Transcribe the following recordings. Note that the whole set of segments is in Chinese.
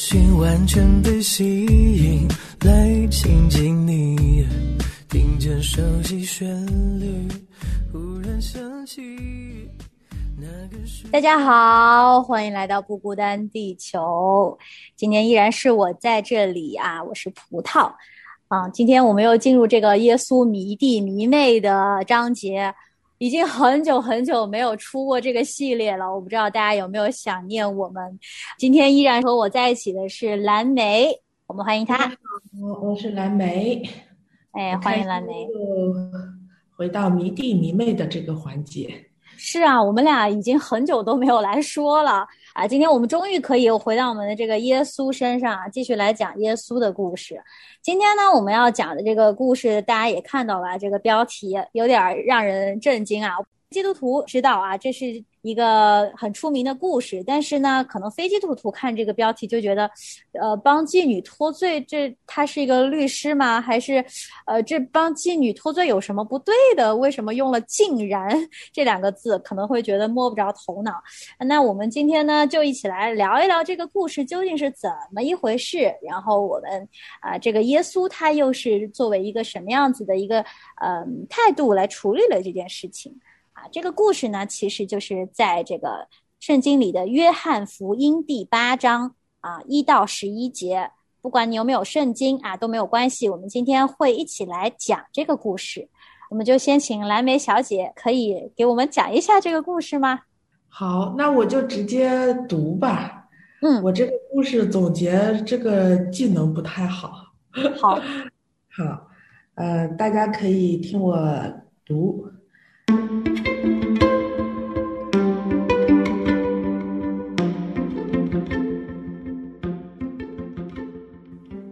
心完全被吸引，来亲近你，听见熟悉旋律，忽然想起那个大家好，欢迎来到不孤单地球。今天依然是我在这里啊，我是葡萄啊。今天我们又进入这个耶稣迷弟迷妹的章节。已经很久很久没有出过这个系列了，我不知道大家有没有想念我们。今天依然和我在一起的是蓝莓，我们欢迎他。我我是蓝莓，哎，欢迎蓝莓。回到迷弟迷妹的这个环节。是啊，我们俩已经很久都没有来说了啊！今天我们终于可以回到我们的这个耶稣身上，继续来讲耶稣的故事。今天呢，我们要讲的这个故事，大家也看到了，这个标题有点让人震惊啊！基督徒知道啊，这是。一个很出名的故事，但是呢，可能飞机兔兔看这个标题就觉得，呃，帮妓女脱罪，这他是一个律师吗？还是，呃，这帮妓女脱罪有什么不对的？为什么用了“竟然” 这两个字？可能会觉得摸不着头脑。那我们今天呢，就一起来聊一聊这个故事究竟是怎么一回事。然后我们啊，这个耶稣他又是作为一个什么样子的一个嗯态度来处理了这件事情？啊，这个故事呢，其实就是在这个圣经里的约翰福音第八章啊一到十一节。不管你有没有圣经啊，都没有关系。我们今天会一起来讲这个故事。我们就先请蓝莓小姐可以给我们讲一下这个故事吗？好，那我就直接读吧。嗯，我这个故事总结这个技能不太好。好，好，呃，大家可以听我读。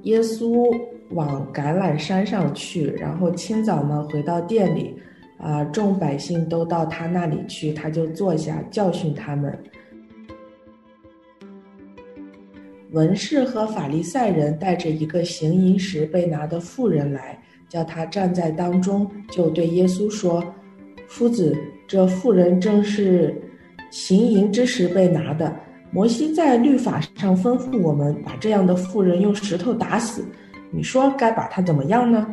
耶稣往橄榄山上去，然后清早呢回到店里，啊，众百姓都到他那里去，他就坐下教训他们。文士和法利赛人带着一个行淫时被拿的妇人来，叫他站在当中，就对耶稣说：“夫子，这妇人正是行淫之时被拿的。”摩西在律法上吩咐我们把这样的妇人用石头打死，你说该把她怎么样呢？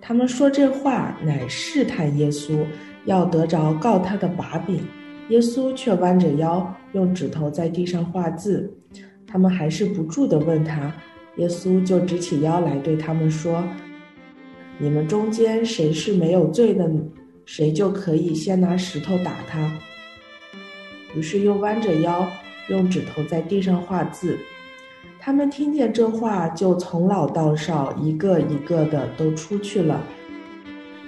他们说这话乃试探耶稣，要得着告他的把柄。耶稣却弯着腰，用指头在地上画字。他们还是不住地问他，耶稣就直起腰来对他们说：“你们中间谁是没有罪的，谁就可以先拿石头打他。”于是又弯着腰，用指头在地上画字。他们听见这话，就从老到少，一个一个的都出去了，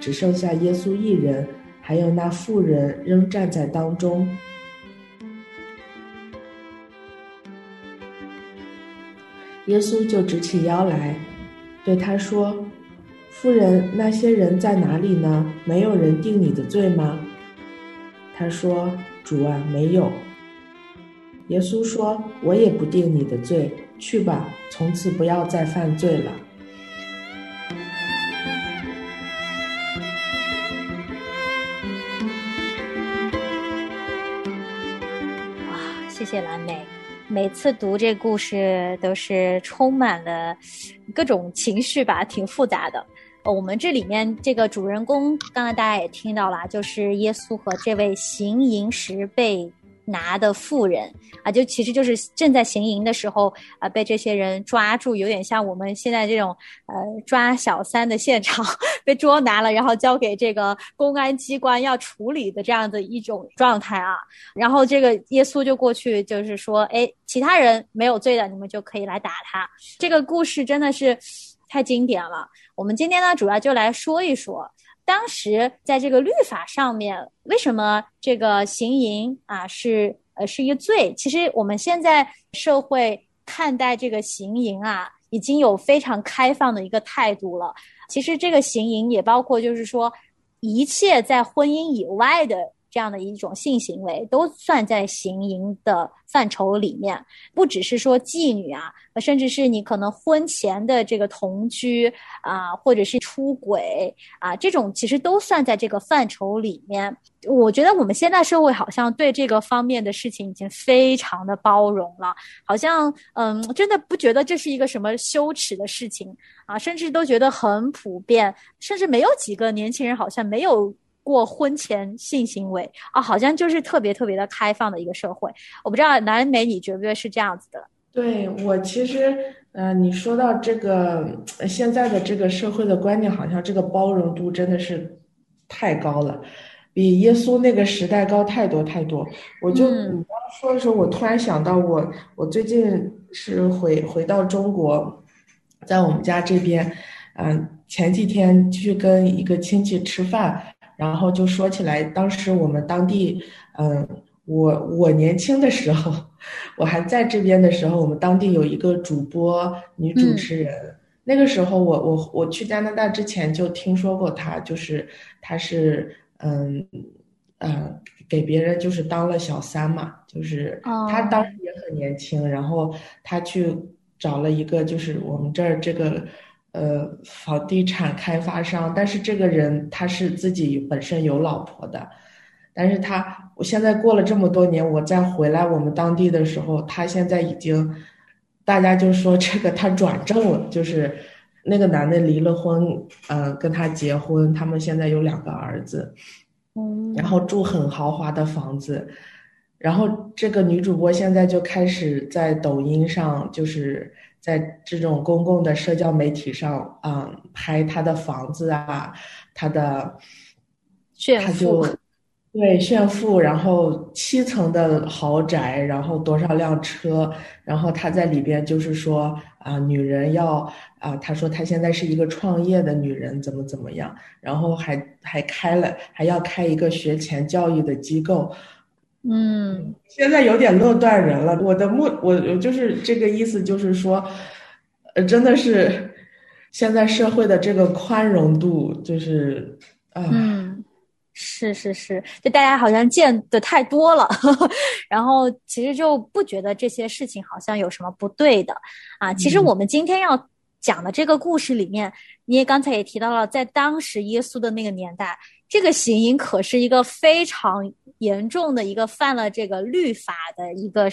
只剩下耶稣一人，还有那妇人仍站在当中。耶稣就直起腰来，对他说：“妇人，那些人在哪里呢？没有人定你的罪吗？”他说。主啊，没有。耶稣说：“我也不定你的罪，去吧，从此不要再犯罪了。”哇，谢谢蓝莓。每次读这故事都是充满了各种情绪吧，挺复杂的。我们这里面这个主人公，刚才大家也听到了，就是耶稣和这位行淫时被拿的妇人啊，就其实就是正在行淫的时候啊，被这些人抓住，有点像我们现在这种呃抓小三的现场，被捉拿了，然后交给这个公安机关要处理的这样的一种状态啊。然后这个耶稣就过去，就是说，哎，其他人没有罪的，你们就可以来打他。这个故事真的是。太经典了，我们今天呢主要就来说一说，当时在这个律法上面，为什么这个行淫啊是呃是一个罪。其实我们现在社会看待这个行淫啊，已经有非常开放的一个态度了。其实这个行淫也包括，就是说一切在婚姻以外的。这样的一种性行为都算在行淫的范畴里面，不只是说妓女啊，甚至是你可能婚前的这个同居啊，或者是出轨啊，这种其实都算在这个范畴里面。我觉得我们现在社会好像对这个方面的事情已经非常的包容了，好像嗯，真的不觉得这是一个什么羞耻的事情啊，甚至都觉得很普遍，甚至没有几个年轻人好像没有。过婚前性行为啊，好像就是特别特别的开放的一个社会。我不知道南美你觉不觉得是这样子的？对我其实，呃，你说到这个现在的这个社会的观念，好像这个包容度真的是太高了，比耶稣那个时代高太多太多。我就你刚说的时候，我突然想到，我我最近是回回到中国，在我们家这边，嗯，前几天去跟一个亲戚吃饭。然后就说起来，当时我们当地，嗯，我我年轻的时候，我还在这边的时候，我们当地有一个主播女主持人。那个时候，我我我去加拿大之前就听说过她，就是她是嗯呃给别人就是当了小三嘛，就是她当时也很年轻，然后她去找了一个就是我们这儿这个。呃，房地产开发商，但是这个人他是自己本身有老婆的，但是他我现在过了这么多年，我再回来我们当地的时候，他现在已经，大家就说这个他转正了，就是那个男的离了婚，呃，跟他结婚，他们现在有两个儿子，嗯，然后住很豪华的房子，然后这个女主播现在就开始在抖音上就是。在这种公共的社交媒体上，嗯，拍他的房子啊，他的炫富，对炫富，然后七层的豪宅，然后多少辆车，然后他在里边就是说啊，女人要啊，他说他现在是一个创业的女人，怎么怎么样，然后还还开了，还要开一个学前教育的机构。嗯，现在有点乐断人了。我的目，我我就是这个意思，就是说，呃，真的是现在社会的这个宽容度，就是啊，嗯，是是是，就大家好像见的太多了，然后其实就不觉得这些事情好像有什么不对的啊。其实我们今天要讲的这个故事里面，你也刚才也提到了，在当时耶稣的那个年代。这个行淫可是一个非常严重的一个犯了这个律法的一个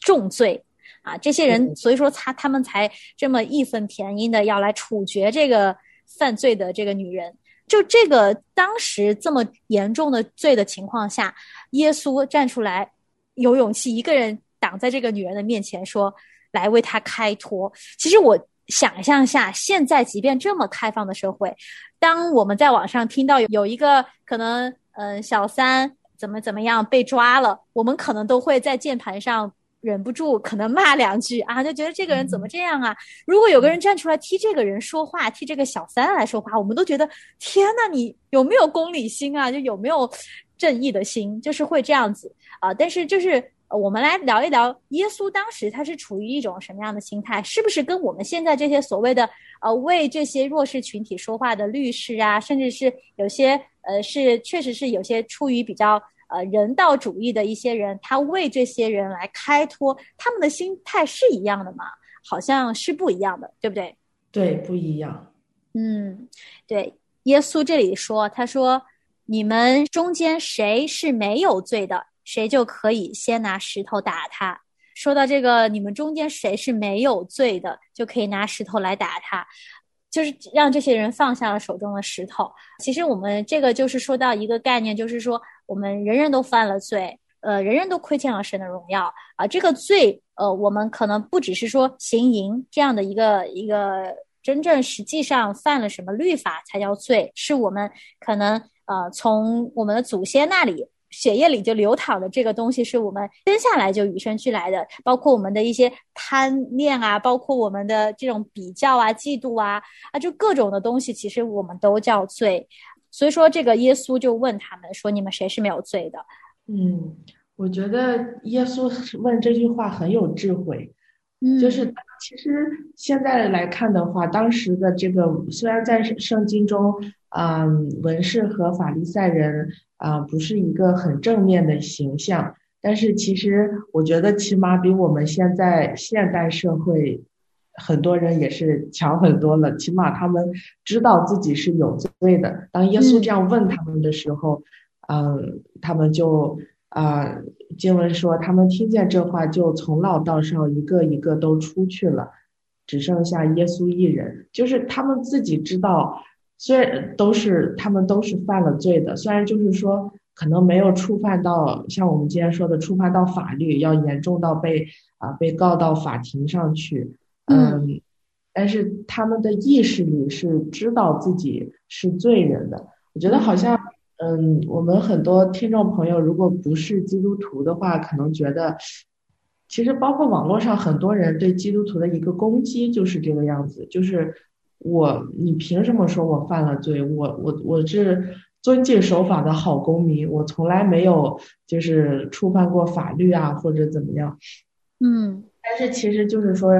重罪啊！这些人，所以说他他们才这么义愤填膺的要来处决这个犯罪的这个女人。就这个当时这么严重的罪的情况下，耶稣站出来，有勇气一个人挡在这个女人的面前，说来为她开脱。其实我。想象下，现在即便这么开放的社会，当我们在网上听到有一个可能，嗯，小三怎么怎么样被抓了，我们可能都会在键盘上忍不住可能骂两句啊，就觉得这个人怎么这样啊？如果有个人站出来替这个人说话，替这个小三来说话，我们都觉得天呐，你有没有公理心啊？就有没有正义的心？就是会这样子啊，但是就是。我们来聊一聊耶稣当时他是处于一种什么样的心态？是不是跟我们现在这些所谓的呃为这些弱势群体说话的律师啊，甚至是有些呃是确实是有些出于比较呃人道主义的一些人，他为这些人来开脱，他们的心态是一样的吗？好像是不一样的，对不对？对，不一样。嗯，对。耶稣这里说，他说：“你们中间谁是没有罪的？”谁就可以先拿石头打他。说到这个，你们中间谁是没有罪的，就可以拿石头来打他，就是让这些人放下了手中的石头。其实我们这个就是说到一个概念，就是说我们人人都犯了罪，呃，人人都亏欠了神的荣耀啊。这个罪，呃，我们可能不只是说行淫这样的一个一个真正实际上犯了什么律法才叫罪，是我们可能呃从我们的祖先那里。血液里就流淌的这个东西，是我们生下来就与生俱来的，包括我们的一些贪念啊，包括我们的这种比较啊、嫉妒啊啊，就各种的东西，其实我们都叫罪。所以说，这个耶稣就问他们说：“你们谁是没有罪的？”嗯，我觉得耶稣问这句话很有智慧，嗯，就是其实现在来看的话，当时的这个虽然在圣经中，嗯，文士和法利赛人啊、不是一个很正面的形象，但是其实我觉得起码比我们现在现代社会很多人也是强很多了，起码他们知道自己是有罪的。当耶稣嗯这样问他们的时候，嗯，他们就啊、经文说他们听见这话，就从老到少一个一个都出去了，只剩下耶稣一人。就是他们自己知道，虽然都是他们都是犯了罪的，虽然就是说可能没有触犯到像我们今天说的触犯到法律，要严重到被啊、被告到法庭上去，嗯，但是他们的意识里是知道自己是罪人的。我觉得好像，嗯，我们很多听众朋友如果不是基督徒的话，可能觉得，其实包括网络上很多人对基督徒的一个攻击就是这个样子，就是我，你凭什么说我犯了罪？我我我是遵纪守法的好公民，我从来没有就是触犯过法律啊或者怎么样。嗯但是其实就是说，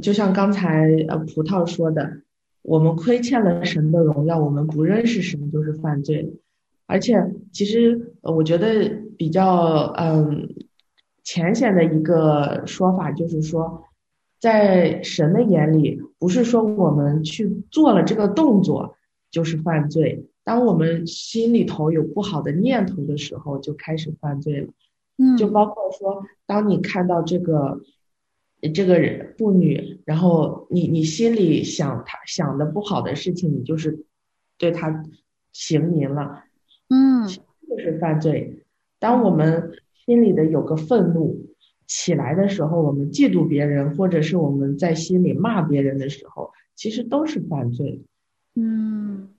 就像刚才呃葡萄说的，我们亏欠了神的荣耀，我们不认识神就是犯罪了。而且其实呃我觉得比较嗯浅显的一个说法就是说，在神的眼里，不是说我们去做了这个动作就是犯罪。当我们心里头有不好的念头的时候，就开始犯罪了。嗯，就包括说，当你看到这个这个人妇女，然后你你心里想她想的不好的事情，你就是对他行淫了，嗯就是犯罪。当我们心里的有个愤怒起来的时候，我们嫉妒别人，或者是我们在心里骂别人的时候，其实都是犯罪。嗯，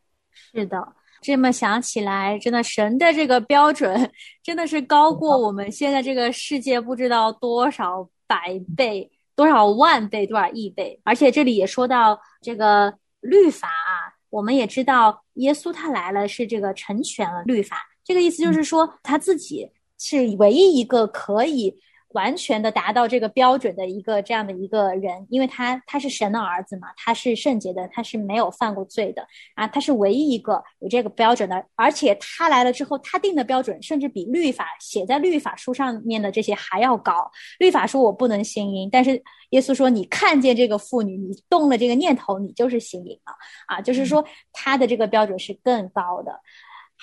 是的。这么想起来，真的神的这个标准真的是高过我们现在这个世界不知道多少百倍、多少万倍、多少亿倍。而且这里也说到这个律法啊，我们也知道耶稣他来了是这个成全了律法，这个意思就是说他自己是唯一一个可以完全的达到这个标准的一个这样的一个人，因为他他是神的儿子嘛，他是圣洁的，他是没有犯过罪的啊，他是唯一一个有这个标准的，而且他来了之后，他定的标准甚至比律法写在律法书上面的这些还要高。律法说我不能行淫，但是耶稣说你看见这个妇女，你动了这个念头，你就是行淫了啊，就是说他的这个标准是更高的。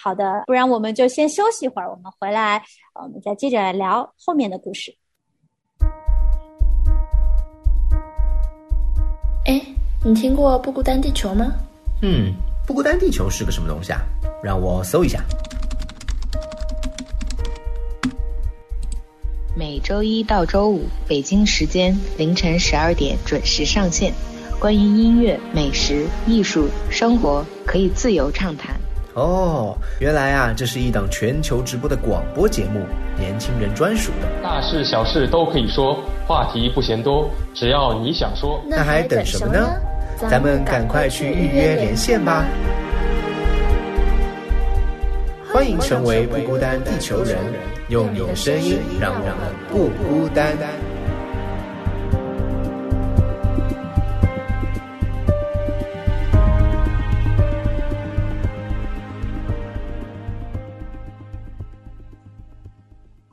好的，不然我们就先休息一会儿，我们回来，呃我们再接着来聊后面的故事。哎，你听过《不孤单地球》吗？嗯，不孤单地球是个什么东西啊？让我搜一下。每周一到周五北京时间凌晨十二点准时上线。关于音乐、美食、艺术、生活，可以自由畅谈。哦，原来啊，这是一档全球直播的广播节目，年轻人专属的。大事小事都可以说，话题不嫌多，只要你想说。那还等什么呢？咱们赶快去预约连线吧！欢迎成为不孤单地球人，用你的声音让我们不孤单。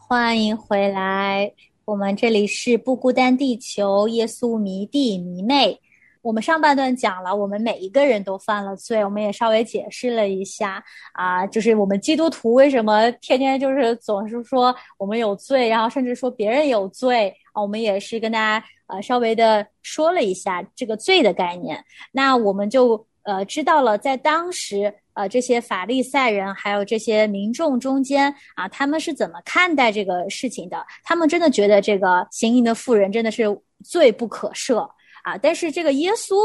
欢迎回来，我们这里是不孤单地球，耶稣迷弟迷妹。我们上半段讲了，我们每一个人都犯了罪，我们也稍微解释了一下啊，就是我们基督徒为什么天天就是总是说我们有罪，然后甚至说别人有罪啊，我们也是跟大家呃稍微的说了一下这个罪的概念。那我们就呃知道了，在当时呃这些法利赛人还有这些民众中间啊，他们是怎么看待这个事情的？他们真的觉得这个行淫的妇人真的是罪不可赦。啊，但是这个耶稣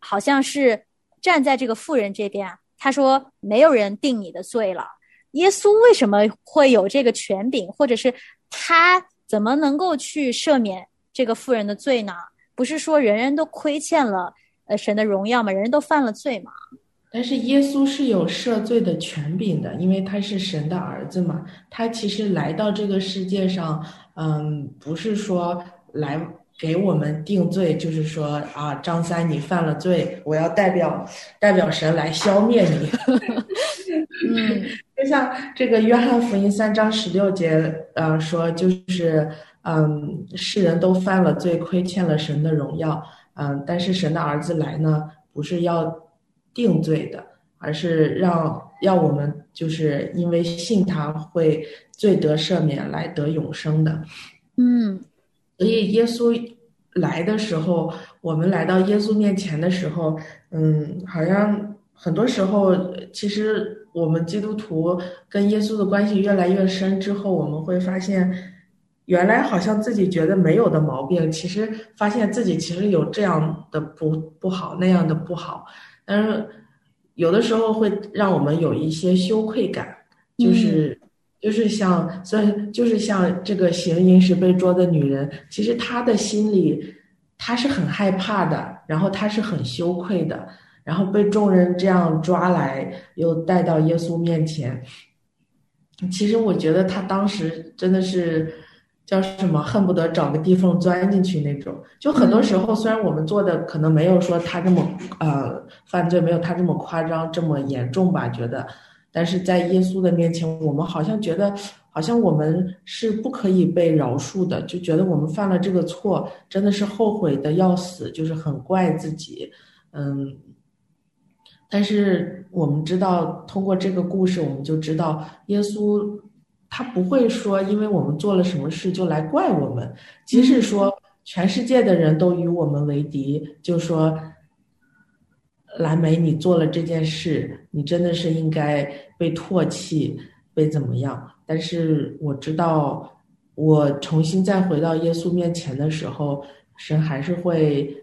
好像是站在这个妇人这边，他说没有人定你的罪了。耶稣为什么会有这个权柄，或者是他怎么能够去赦免这个妇人的罪呢？不是说人人都亏欠了呃神的荣耀吗？人人都犯了罪吗？但是耶稣是有赦罪的权柄的，因为他是神的儿子嘛。他其实来到这个世界上，嗯，不是说来给我们定罪，就是说啊，张三你犯了罪，我要代表代表神来消灭你。嗯，就像这个约翰福音三章十六节，呃，说就是嗯，世人都犯了罪，亏欠了神的荣耀，嗯，但是神的儿子来呢，不是要定罪的，而是让要我们就是因为信他会罪得赦免，来得永生的。嗯所以耶稣来的时候，我们来到耶稣面前的时候，嗯，好像很多时候，其实我们基督徒跟耶稣的关系越来越深之后，我们会发现，原来好像自己觉得没有的毛病，其实发现自己其实有这样的不不好，那样的不好，但是有的时候会让我们有一些羞愧感，就是。就是像，所以就是像这个行淫时被捉的女人，其实她的心里，她是很害怕的，然后她是很羞愧的，然后被众人这样抓来，又带到耶稣面前。其实我觉得她当时真的是叫什么，恨不得找个地缝钻进去那种。就很多时候，虽然我们做的可能没有说他这么呃犯罪没有他这么夸张这么严重吧，觉得。但是在耶稣的面前，我们好像觉得，好像我们是不可以被饶恕的，就觉得我们犯了这个错，真的是后悔的要死，就是很怪自己，嗯。但是我们知道，通过这个故事，我们就知道，耶稣他不会说，因为我们做了什么事就来怪我们，即使说全世界的人都与我们为敌，就说。蓝莓，你做了这件事，你真的是应该被唾弃，被怎么样？但是我知道，我重新再回到耶稣面前的时候，神还是会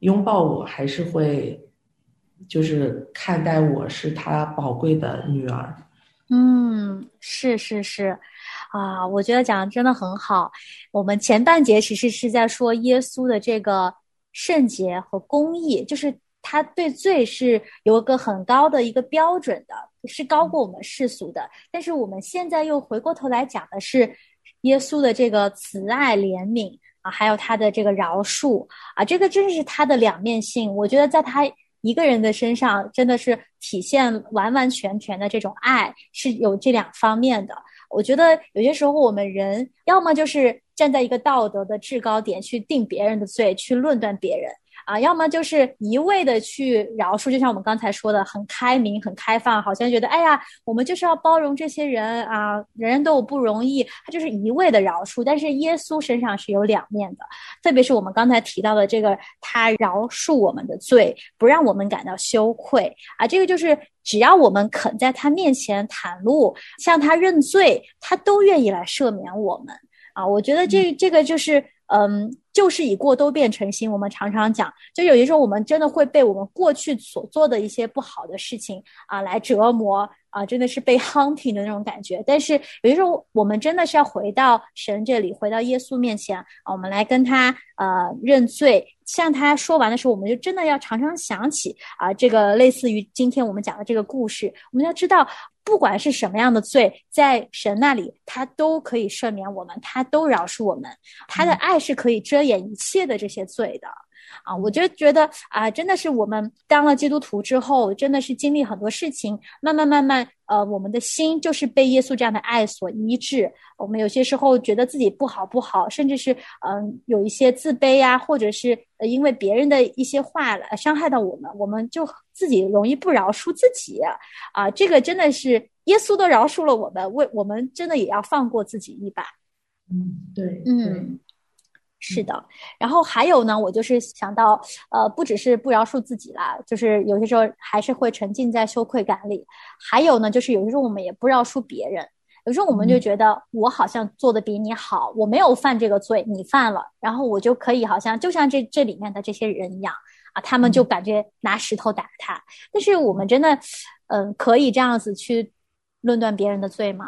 拥抱我，还是会就是看待我是他宝贵的女儿。嗯，是是是，啊，我觉得讲的真的很好。我们前半节其实是在说耶稣的这个圣洁和公义，就是。他对罪是有一个很高的一个标准的，是高过我们世俗的。但是我们现在又回过头来讲的是耶稣的这个慈爱怜悯啊，还有他的这个饶恕啊，这个真是他的两面性。我觉得在他一个人的身上，真的是体现完完全全的这种爱是有这两方面的。我觉得有些时候我们人要么就是站在一个道德的制高点去定别人的罪，去论断别人。啊，要么就是一味的去饶恕，就像我们刚才说的，很开明、很开放，好像觉得哎呀，我们就是要包容这些人啊，人人都有不容易，他就是一味的饶恕。但是耶稣身上是有两面的，特别是我们刚才提到的这个，他饶恕我们的罪，不让我们感到羞愧啊。这个就是只要我们肯在他面前袒露，向他认罪，他都愿意来赦免我们啊。我觉得这这个就是。嗯，旧事已过，都变成新。我们常常讲，就有些时候我们真的会被我们过去所做的一些不好的事情啊来折磨啊，真的是被 hunting 的那种感觉。但是有些时候我们真的是要回到神这里，回到耶稣面前啊，我们来跟他呃认罪。向他说完的时候，我们就真的要常常想起啊，这个类似于今天我们讲的这个故事，我们要知道。不管是什么样的罪，在神那里，他都可以赦免我们，他都饶恕我们，他的爱是可以遮掩一切的这些罪的。啊，我就觉得啊，真的是我们当了基督徒之后，真的是经历很多事情，慢慢慢慢，呃，我们的心就是被耶稣这样的爱所医治。我们有些时候觉得自己不好不好，甚至是嗯有一些自卑呀，或者是呃因为别人的一些话来伤害到我们，我们就自己容易不饶恕自己啊。这个真的是耶稣都饶恕了我们，为我们真的也要放过自己一把。嗯，对，嗯。是的，然后还有呢，我就是想到，呃，不只是不饶恕自己啦，就是有些时候还是会沉浸在羞愧感里。还有呢，就是有些时候我们也不饶恕别人，有时候我们就觉得我好像做的比你好，我没有犯这个罪，你犯了，然后我就可以好像就像这这里面的这些人一样啊，他们就感觉拿石头打他。但是我们真的，嗯，可以这样子去论断别人的罪吗？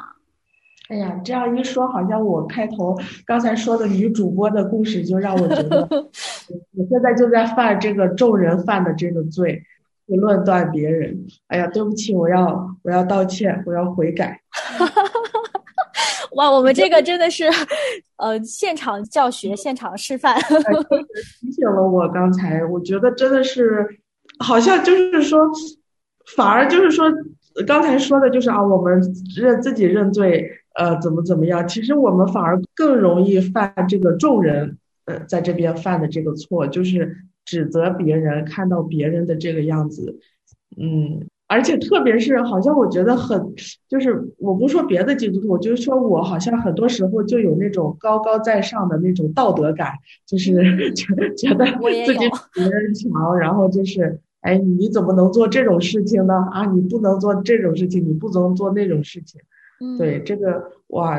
哎呀，这样一说，好像我开头刚才说的女主播的故事，就让我觉得，我现在就在犯这个众人犯的这个罪。去论断别人。哎呀，对不起，我要我要道歉，我要悔改。哇，我们这个真的是，呃，现场教学、现场示范。提醒了我刚才，我觉得真的是，好像就是说，反而就是说，刚才说的就是啊，我们认自己认罪，呃，怎么怎么样？其实我们反而更容易犯这个众人呃在这边犯的这个错，就是指责别人，看到别人的这个样子，嗯。而且特别是，好像我觉得很，就是我不说别的基督徒，就是说我好像很多时候就有那种高高在上的那种道德感，就是 觉觉得自己比别人强，然后就是，哎，你怎么能做这种事情呢？啊，你不能做这种事情，你不能做那种事情。对这个，哇，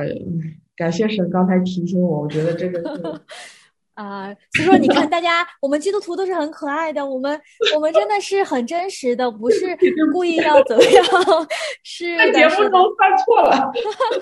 感谢神刚才提醒我，我觉得这个是。啊，所以说你看，大家我们基督徒都是很可爱的，我们我们真的是很真实的，不是 故意要怎么样，是在节目中犯错了。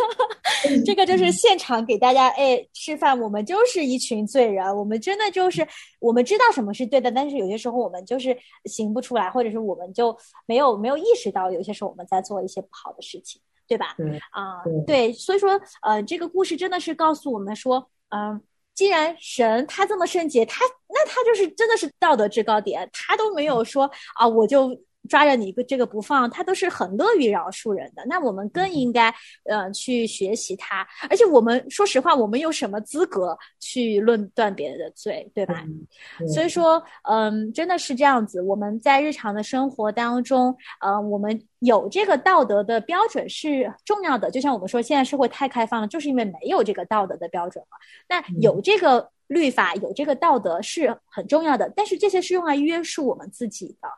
这个就是现场给大家哎示范，我们就是一群罪人，我们真的就是我们知道什么是对的，但是有些时候我们就是行不出来，或者是我们就没有没有意识到，有些时候我们在做一些不好的事情，对吧？对啊，对，所以说呃，这个故事真的是告诉我们说，嗯。既然神他这么圣洁，他那他就是真的是道德制高点，他都没有说啊，我就。抓着你这个不放，他都是很乐于饶恕人的。那我们更应该，呃，去学习他。而且我们说实话，我们有什么资格去论断别人的罪，对吧？所以说，嗯，真的是这样子。我们在日常的生活当中，呃，我们有这个道德的标准是重要的。就像我们说，现在社会太开放了，就是因为没有这个道德的标准了。那有这个律法，有这个道德是很重要的。但是这些是用来约束我们自己的。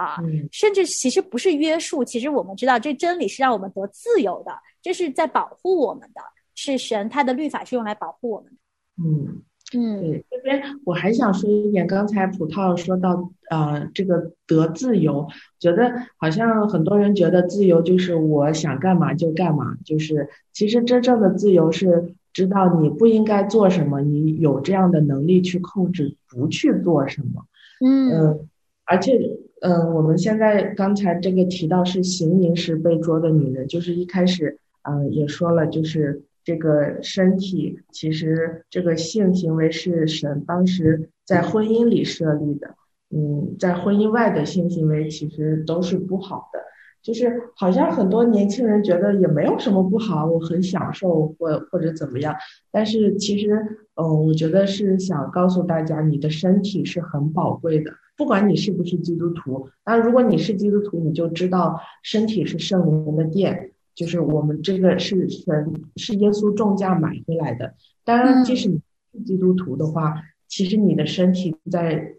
啊，甚至其实不是约束，其实我们知道这真理是让我们得自由的，这是在保护我们的，是神他的律法是用来保护我们的。嗯嗯，对，这边我还想说一点，刚才葡萄说到呃这个得自由，觉得好像很多人觉得自由就是我想干嘛就干嘛，就是其实真正的自由是知道你不应该做什么，你有这样的能力去控制不去做什么。嗯，而且。嗯，我们现在刚才这个提到是行淫时被捉的女人，就是一开始，嗯，也说了，就是这个身体，其实这个性行为是神当时在婚姻里设立的，嗯，在婚姻外的性行为其实都是不好的，就是好像很多年轻人觉得也没有什么不好，我很享受或或者怎么样，但是其实，嗯，我觉得是想告诉大家，你的身体是很宝贵的。不管你是不是基督徒，那如果你是基督徒，你就知道身体是圣灵的殿，就是我们这个是神是耶稣重价买回来的。当然，即使你是基督徒的话，其实你的身体在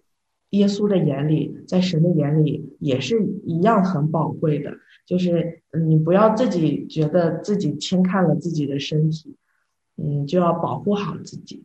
耶稣的眼里，在神的眼里也是一样很宝贵的。就是你不要自己觉得自己轻看了自己的身体，嗯，就要保护好自己。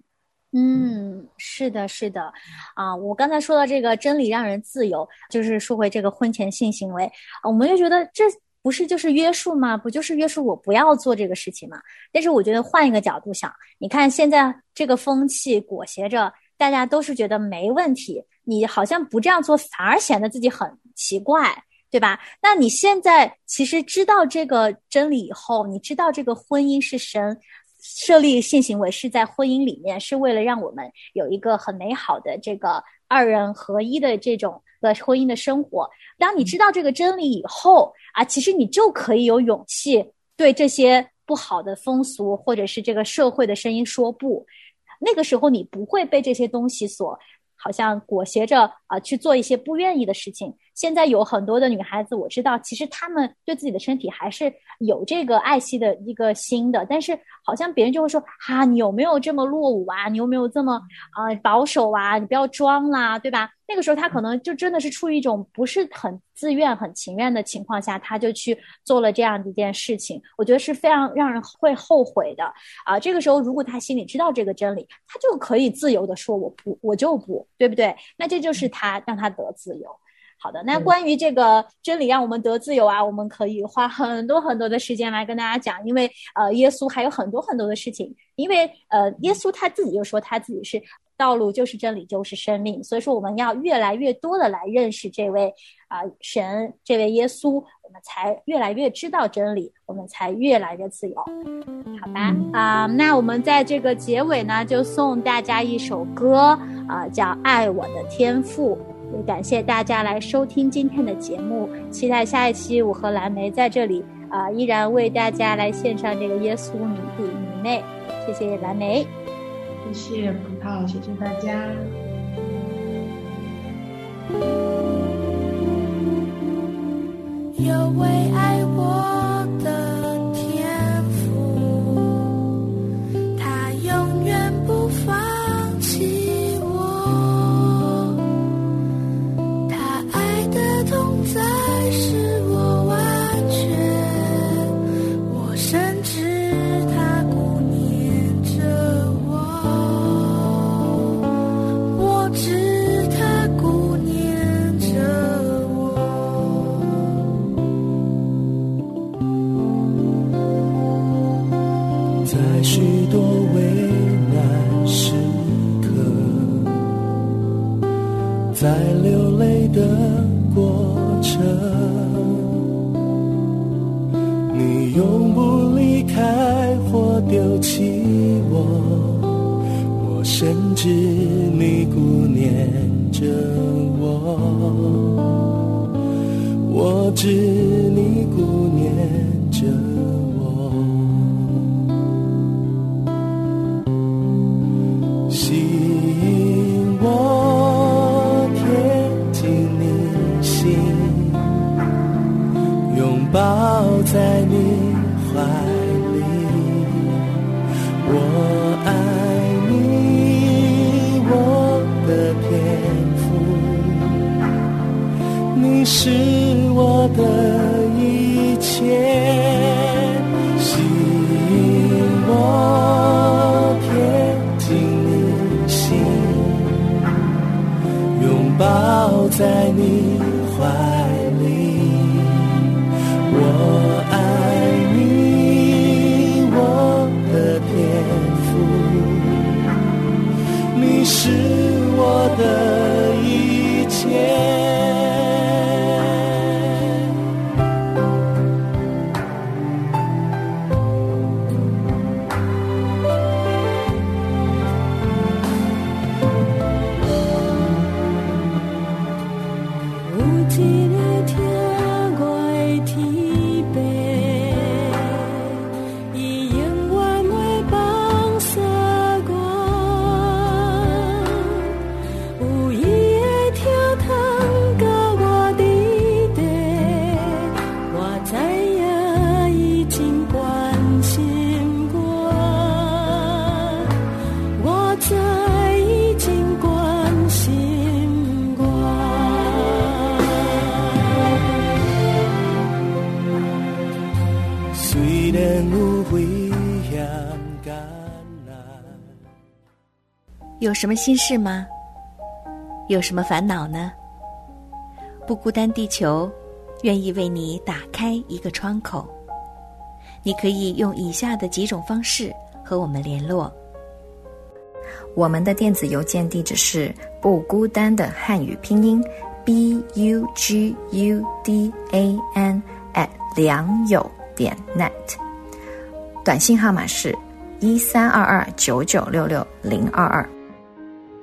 嗯，是的，是的，啊，我刚才说到这个真理让人自由，就是说回这个婚前性行为，我们就觉得这不是就是约束吗？不就是约束我不要做这个事情吗？但是我觉得换一个角度想，你看现在这个风气裹挟着大家都是觉得没问题，你好像不这样做反而显得自己很奇怪，对吧？那你现在其实知道这个真理以后，你知道这个婚姻是神。设立性行为是在婚姻里面，是为了让我们有一个很美好的这个二人合一的这种的婚姻的生活。当你知道这个真理以后啊，其实你就可以有勇气对这些不好的风俗或者是这个社会的声音说不。那个时候你不会被这些东西所好像裹挟着啊去做一些不愿意的事情。现在有很多的女孩子，我知道，其实她们对自己的身体还是有这个爱惜的一个心的，但是好像别人就会说，哈，你有没有这么落伍啊？你有没有这么啊保守啊？你不要装啦，对吧？那个时候她可能就真的是出于一种不是很自愿、很情愿的情况下，她就去做了这样的一件事情。我觉得是非常让人会后悔的啊。这个时候，如果她心里知道这个真理，她就可以自由的说，我不，我就不对不对？那这就是她让她得自由。好的，那关于这个真理让我们得自由啊，我们可以花很多很多的时间来跟大家讲，因为呃，耶稣还有很多很多的事情，因为呃，耶稣他自己就说他自己是道路就是真理，就是生命。所以说，我们要越来越多的来认识这位啊、神，这位耶稣，我们才越来越知道真理，我们才越来越自由。好吧，啊、那我们在这个结尾呢，就送大家一首歌啊、叫《爱我的天赋》。也感谢大家来收听今天的节目，期待下一期我和蓝莓在这里啊、依然为大家来献上这个耶稣女弟女妹。谢谢蓝莓。谢谢葡萄，谢谢大家。有为爱你顾念着我，我知是我的一切。吸引我贴近你心，拥抱在你怀里。我爱你，我的天赋，你是我的危险艰难。有什么心事吗？有什么烦恼呢？不孤单，地球愿意为你打开一个窗口。你可以用以下的几种方式和我们联络：我们的电子邮件地址是不孤单的汉语拼音 b u g u d a n at 良友点 net，短信号码是一三二二九九六六零二二。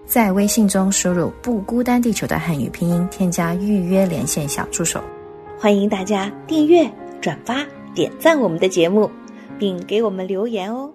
在微信中输入“不孤单地球”的汉语拼音，添加预约连线小助手。欢迎大家订阅、转发、点赞我们的节目，并给我们留言哦。